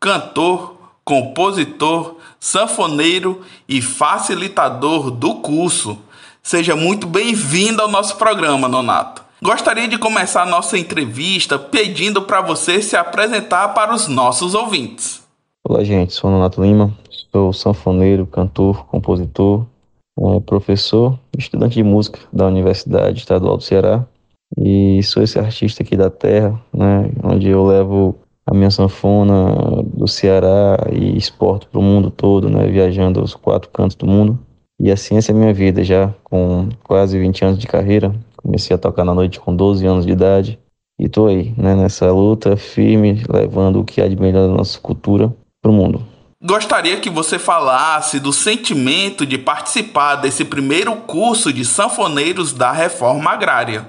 cantor, compositor, sanfoneiro e facilitador do curso. Seja muito bem-vindo ao nosso programa, Nonato. Gostaria de começar nossa entrevista pedindo para você se apresentar para os nossos ouvintes. Olá, gente. Sou Nonato Lima, sou sanfoneiro, cantor, compositor, é, professor, estudante de música da Universidade Estadual do Ceará e sou esse artista aqui da terra, né, onde eu levo a minha sanfona do Ceará e exporto para o mundo todo, né, viajando aos quatro cantos do mundo. E assim essa é a minha vida, já com quase 20 anos de carreira, Comecei a tocar na noite com 12 anos de idade e tô aí, né, nessa luta firme, levando o que há de melhor da nossa cultura para o mundo. Gostaria que você falasse do sentimento de participar desse primeiro curso de sanfoneiros da reforma agrária.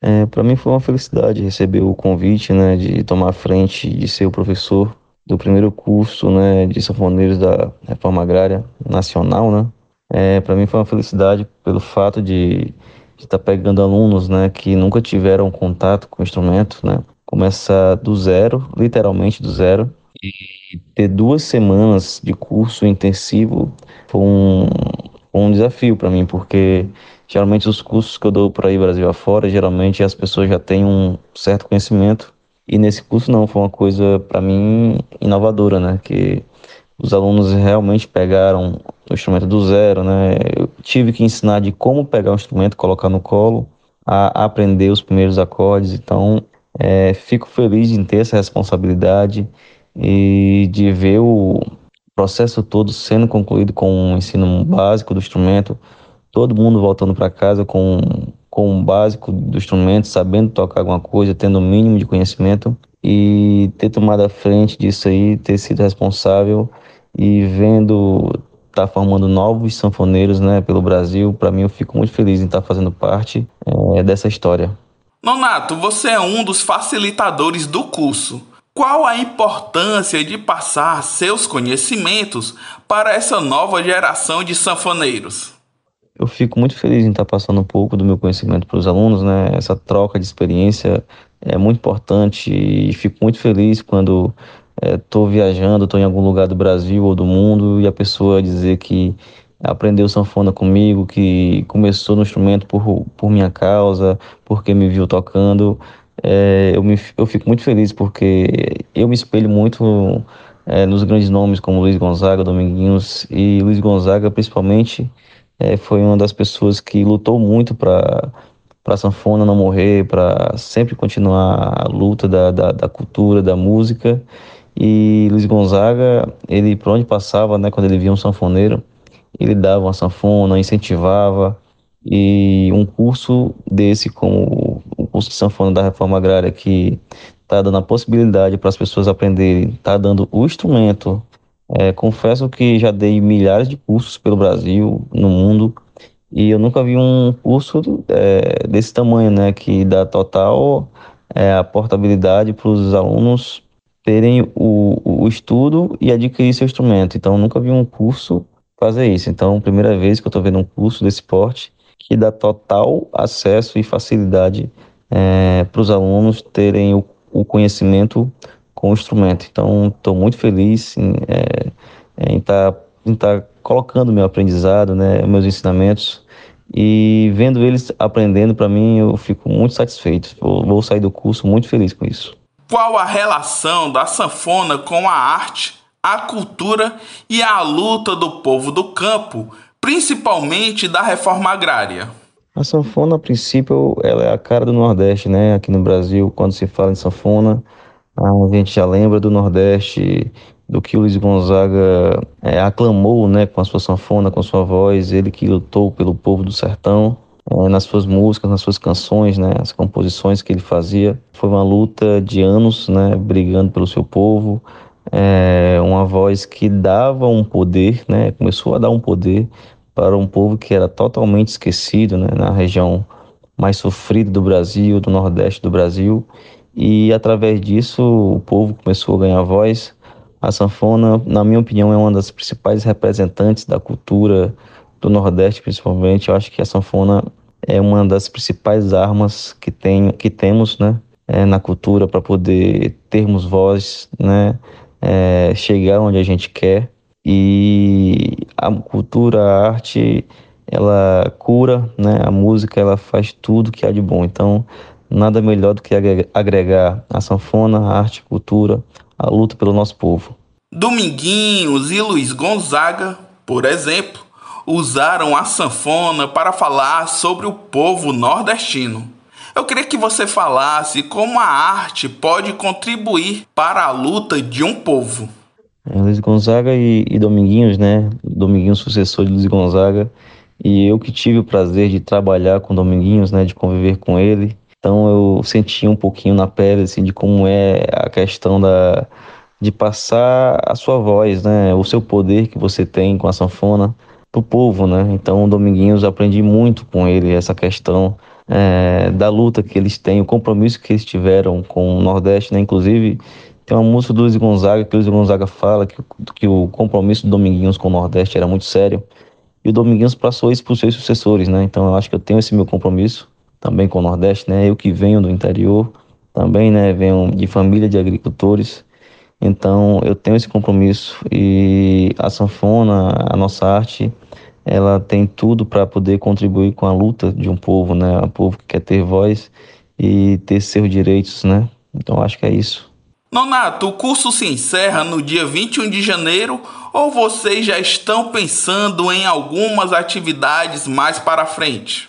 É, para mim foi uma felicidade receber o convite, né, de tomar frente, de ser o professor do primeiro curso, né, de sanfoneiros da reforma agrária nacional, né. É, para mim foi uma felicidade pelo fato de de estar tá pegando alunos, né, que nunca tiveram contato com o instrumento, né, começar do zero, literalmente do zero, e ter duas semanas de curso intensivo foi um, um desafio para mim, porque geralmente os cursos que eu dou por aí Brasil afora, geralmente as pessoas já têm um certo conhecimento, e nesse curso não, foi uma coisa para mim inovadora, né, que os alunos realmente pegaram o instrumento do zero, né? Tive que ensinar de como pegar o instrumento, colocar no colo, a aprender os primeiros acordes. Então, é, fico feliz em ter essa responsabilidade e de ver o processo todo sendo concluído com um ensino básico do instrumento, todo mundo voltando para casa com, com um básico do instrumento, sabendo tocar alguma coisa, tendo o um mínimo de conhecimento e ter tomado a frente disso aí, ter sido responsável e vendo tá formando novos sanfoneiros, né, pelo Brasil, para mim eu fico muito feliz em estar tá fazendo parte é, dessa história. Nonato, você é um dos facilitadores do curso. Qual a importância de passar seus conhecimentos para essa nova geração de sanfoneiros? Eu fico muito feliz em estar passando um pouco do meu conhecimento para os alunos, né? Essa troca de experiência é muito importante e fico muito feliz quando estou é, viajando, estou em algum lugar do Brasil ou do mundo e a pessoa dizer que aprendeu sanfona comigo, que começou no instrumento por, por minha causa, porque me viu tocando. É, eu, me, eu fico muito feliz porque eu me espelho muito é, nos grandes nomes como Luiz Gonzaga, Dominguinhos e Luiz Gonzaga principalmente é, foi uma das pessoas que lutou muito para para sanfona não morrer, para sempre continuar a luta da, da, da cultura, da música e Luiz Gonzaga, ele por onde passava, né, quando ele via um sanfoneiro, ele dava uma sanfona, incentivava. E um curso desse, como o curso de sanfona da reforma agrária, que está dando a possibilidade para as pessoas aprenderem, está dando o instrumento. É, confesso que já dei milhares de cursos pelo Brasil, no mundo, e eu nunca vi um curso é, desse tamanho, né, que dá total é, a portabilidade para os alunos terem o, o estudo e adquirir seu instrumento. Então, nunca vi um curso fazer isso. Então, primeira vez que eu estou vendo um curso desse porte que dá total acesso e facilidade é, para os alunos terem o, o, conhecimento com o instrumento. Então, estou muito feliz em é, estar é, tá, tá colocando meu aprendizado, né, meus ensinamentos e vendo eles aprendendo para mim, eu fico muito satisfeito. Vou, vou sair do curso muito feliz com isso qual a relação da sanfona com a arte, a cultura e a luta do povo do campo, principalmente da reforma agrária. A sanfona, a princípio, ela é a cara do Nordeste, né? Aqui no Brasil, quando se fala em sanfona, a gente já lembra do Nordeste, do que o Luiz Gonzaga é, aclamou, né, com a sua sanfona, com a sua voz, ele que lutou pelo povo do sertão é, nas suas músicas, nas suas canções, né, as composições que ele fazia. Foi uma luta de anos, né, brigando pelo seu povo. É, uma voz que dava um poder, né, começou a dar um poder para um povo que era totalmente esquecido, né, na região mais sofrida do Brasil, do Nordeste do Brasil. E através disso o povo começou a ganhar voz. A sanfona, na minha opinião, é uma das principais representantes da cultura do Nordeste, principalmente. Eu acho que a sanfona é uma das principais armas que, tem, que temos né, é, na cultura para poder termos voz, né, é, chegar onde a gente quer. E a cultura, a arte, ela cura, né, a música ela faz tudo que há de bom. Então, nada melhor do que agregar a sanfona, a arte, a cultura, a luta pelo nosso povo. Dominguinhos e Luiz Gonzaga, por exemplo, usaram a sanfona para falar sobre o povo nordestino. Eu queria que você falasse como a arte pode contribuir para a luta de um povo. É, Luiz Gonzaga e, e Dominguinhos, né? Dominguinhos, sucessor de Luiz Gonzaga, e eu que tive o prazer de trabalhar com Dominguinhos, né? De conviver com ele. Então eu senti um pouquinho na pele assim, de como é a questão da, de passar a sua voz, né? O seu poder que você tem com a sanfona pro povo, né? Então, o Dominguinhos aprendi muito com ele essa questão é, da luta que eles têm, o compromisso que eles tiveram com o Nordeste, né? Inclusive, tem uma música do Luiz Gonzaga que o Luiz Gonzaga fala que, que o compromisso do Dominguinhos com o Nordeste era muito sério. E o Dominguinhos passou isso para os seus sucessores, né? Então, eu acho que eu tenho esse meu compromisso também com o Nordeste, né? Eu que venho do interior, também, né? Venho de família de agricultores. Então eu tenho esse compromisso e a sanfona, a nossa arte, ela tem tudo para poder contribuir com a luta de um povo, né? Um povo que quer ter voz e ter seus direitos, né? Então acho que é isso. Nonato, o curso se encerra no dia 21 de janeiro ou vocês já estão pensando em algumas atividades mais para frente?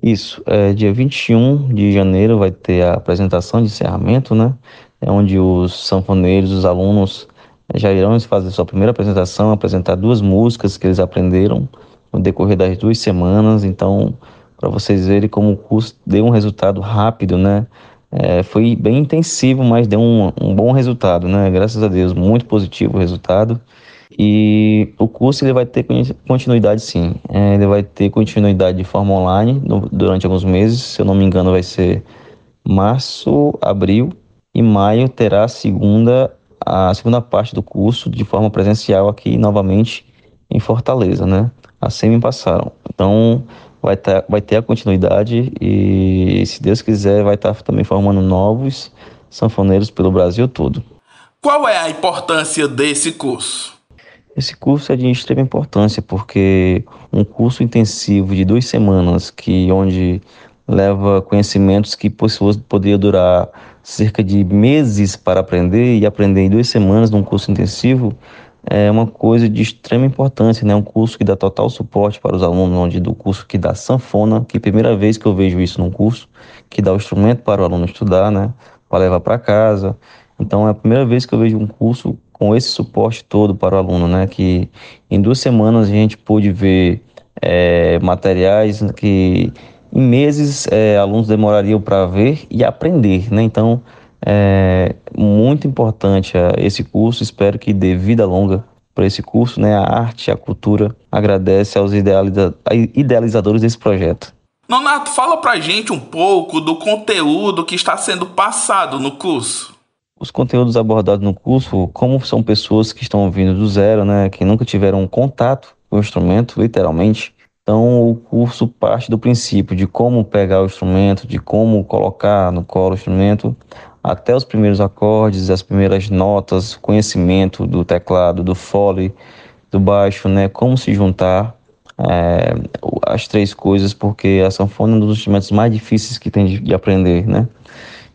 Isso, é, dia 21 de janeiro vai ter a apresentação de encerramento, né? É onde os sanfoneiros, os alunos já irão fazer sua primeira apresentação, apresentar duas músicas que eles aprenderam no decorrer das duas semanas. Então, para vocês verem como o curso deu um resultado rápido, né? É, foi bem intensivo, mas deu um, um, bom resultado, né? Graças a Deus, muito positivo o resultado. E o curso ele vai ter continuidade sim, é, ele vai ter continuidade de forma online no, durante alguns meses, se eu não me engano vai ser março, abril e maio terá a segunda, a segunda parte do curso de forma presencial aqui novamente em Fortaleza, né? Assim me passaram. Então vai ter, vai ter a continuidade e, se Deus quiser, vai estar também formando novos sanfoneiros pelo Brasil todo. Qual é a importância desse curso? Esse curso é de extrema importância porque um curso intensivo de duas semanas, que onde leva conhecimentos que poderiam durar cerca de meses para aprender e aprender em duas semanas num curso intensivo, é uma coisa de extrema importância, né? Um curso que dá total suporte para os alunos, onde do curso que dá sanfona, que é a primeira vez que eu vejo isso num curso, que dá o instrumento para o aluno estudar, né? Para levar para casa. Então é a primeira vez que eu vejo um curso com esse suporte todo para o aluno, né? Que em duas semanas a gente pôde ver é, materiais que em meses é, alunos demorariam para ver e aprender, né? Então é muito importante é, esse curso, espero que dê vida longa para esse curso, né? A arte, a cultura agradece aos idealiza idealizadores desse projeto. Nonato, fala pra gente um pouco do conteúdo que está sendo passado no curso. Os conteúdos abordados no curso, como são pessoas que estão vindo do zero, né, que nunca tiveram contato com o instrumento, literalmente, então, o curso parte do princípio de como pegar o instrumento, de como colocar no colo o instrumento, até os primeiros acordes, as primeiras notas, conhecimento do teclado, do fole, do baixo, né? Como se juntar é, as três coisas, porque a sanfona é um dos instrumentos mais difíceis que tem de, de aprender, né?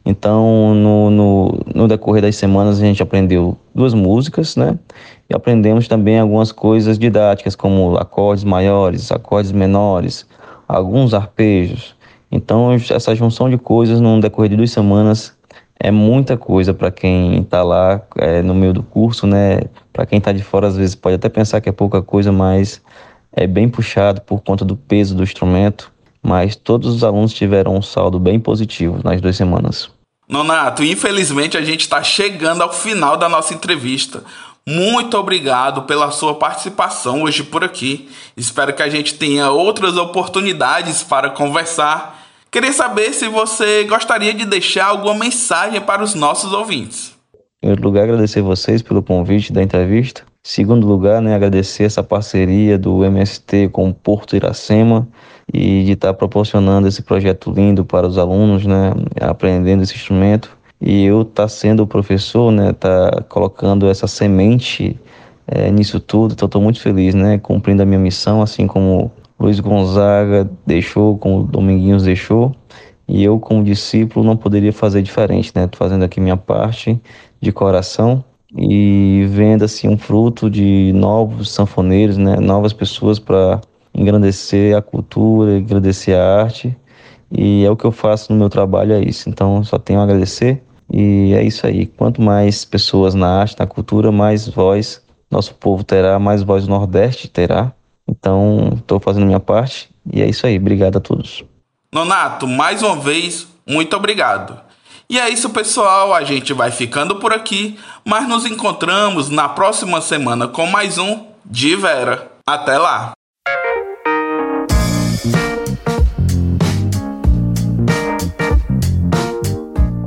Então, no, no, no, decorrer das semanas, a gente aprendeu duas músicas, né? E aprendemos também algumas coisas didáticas, como acordes maiores, acordes menores, alguns arpejos. Então, essa junção de coisas no decorrer de duas semanas é muita coisa para quem está lá é, no meio do curso, né? Para quem está de fora, às vezes pode até pensar que é pouca coisa, mas é bem puxado por conta do peso do instrumento. Mas todos os alunos tiveram um saldo bem positivo nas duas semanas. Nonato, infelizmente a gente está chegando ao final da nossa entrevista. Muito obrigado pela sua participação hoje por aqui. Espero que a gente tenha outras oportunidades para conversar Queria saber se você gostaria de deixar alguma mensagem para os nossos ouvintes. Em primeiro lugar, agradecer vocês pelo convite da entrevista. Em segundo lugar, né, agradecer essa parceria do MST com o Porto Iracema e de estar proporcionando esse projeto lindo para os alunos, né, aprendendo esse instrumento. E eu tá sendo o professor, né, tá colocando essa semente é, nisso tudo. Então, estou muito feliz, né, cumprindo a minha missão, assim como Luiz Gonzaga deixou, como Dominguinhos deixou, e eu, como discípulo, não poderia fazer diferente, né? Tô fazendo aqui minha parte de coração e vendo assim um fruto de novos sanfoneiros, né? Novas pessoas para engrandecer a cultura, engrandecer a arte. E é o que eu faço no meu trabalho, é isso. Então, só tenho a agradecer. E é isso aí. Quanto mais pessoas na arte, na cultura, mais voz nosso povo terá, mais voz o Nordeste terá. Então, estou fazendo minha parte e é isso aí. Obrigado a todos. Nonato, mais uma vez, muito obrigado. E é isso, pessoal. A gente vai ficando por aqui, mas nos encontramos na próxima semana com mais um De Vera. Até lá!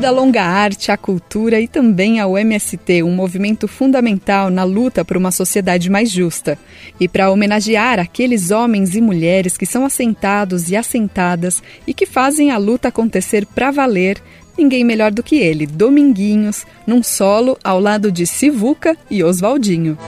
Vida longa arte, à cultura e também ao MST, um movimento fundamental na luta por uma sociedade mais justa. E para homenagear aqueles homens e mulheres que são assentados e assentadas e que fazem a luta acontecer para valer, ninguém melhor do que ele, Dominguinhos, num solo ao lado de Sivuca e Oswaldinho.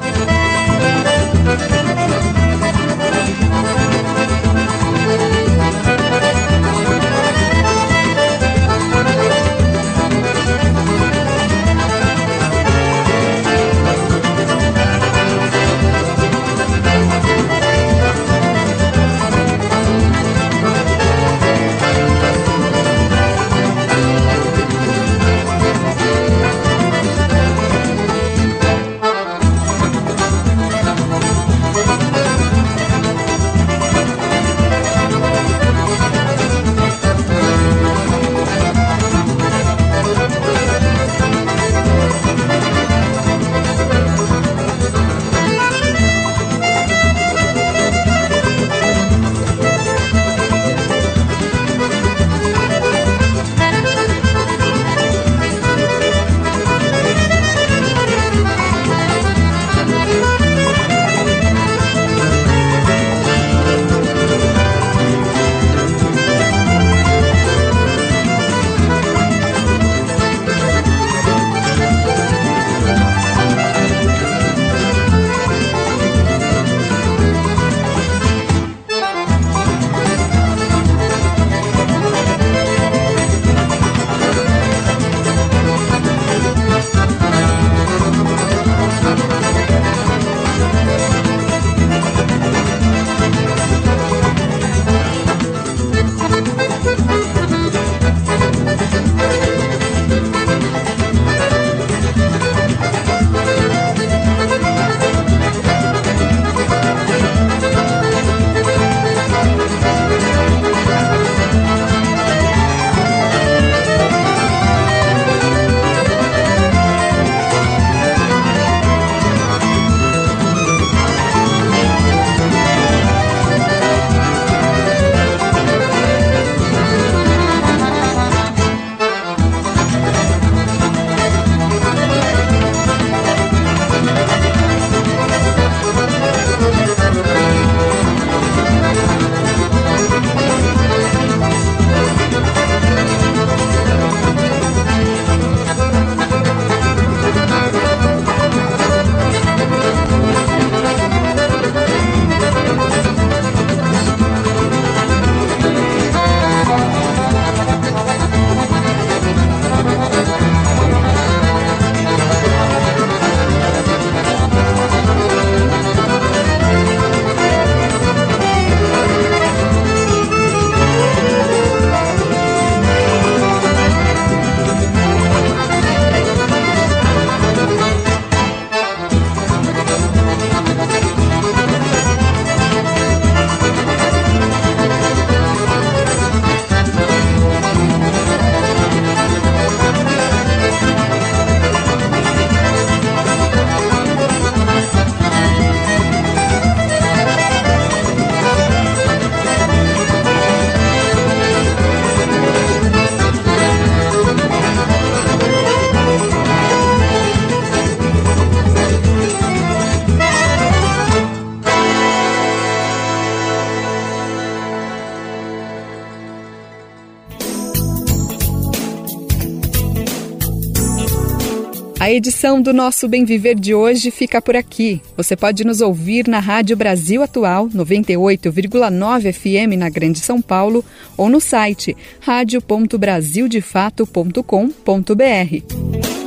A edição do nosso Bem Viver de hoje fica por aqui. Você pode nos ouvir na Rádio Brasil Atual, 98,9 FM na Grande São Paulo, ou no site radio.brasildefato.com.br.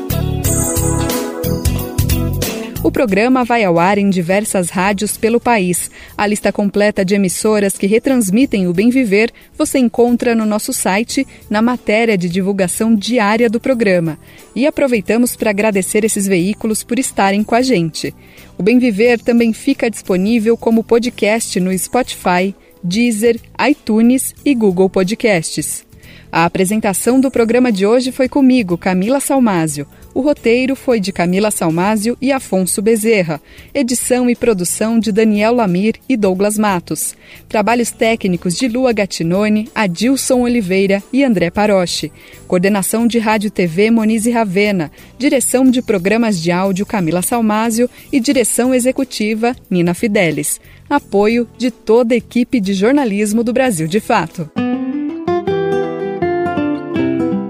programa vai ao ar em diversas rádios pelo país. A lista completa de emissoras que retransmitem o Bem Viver você encontra no nosso site, na matéria de divulgação diária do programa. E aproveitamos para agradecer esses veículos por estarem com a gente. O Bem Viver também fica disponível como podcast no Spotify, Deezer, iTunes e Google Podcasts. A apresentação do programa de hoje foi comigo, Camila Salmásio. O roteiro foi de Camila Salmásio e Afonso Bezerra. Edição e produção de Daniel Lamir e Douglas Matos. Trabalhos técnicos de Lua Gatinone, Adilson Oliveira e André Paroche. Coordenação de Rádio TV Monize Ravena. Direção de programas de áudio Camila Salmásio e direção executiva Nina Fidelis. Apoio de toda a equipe de jornalismo do Brasil de Fato.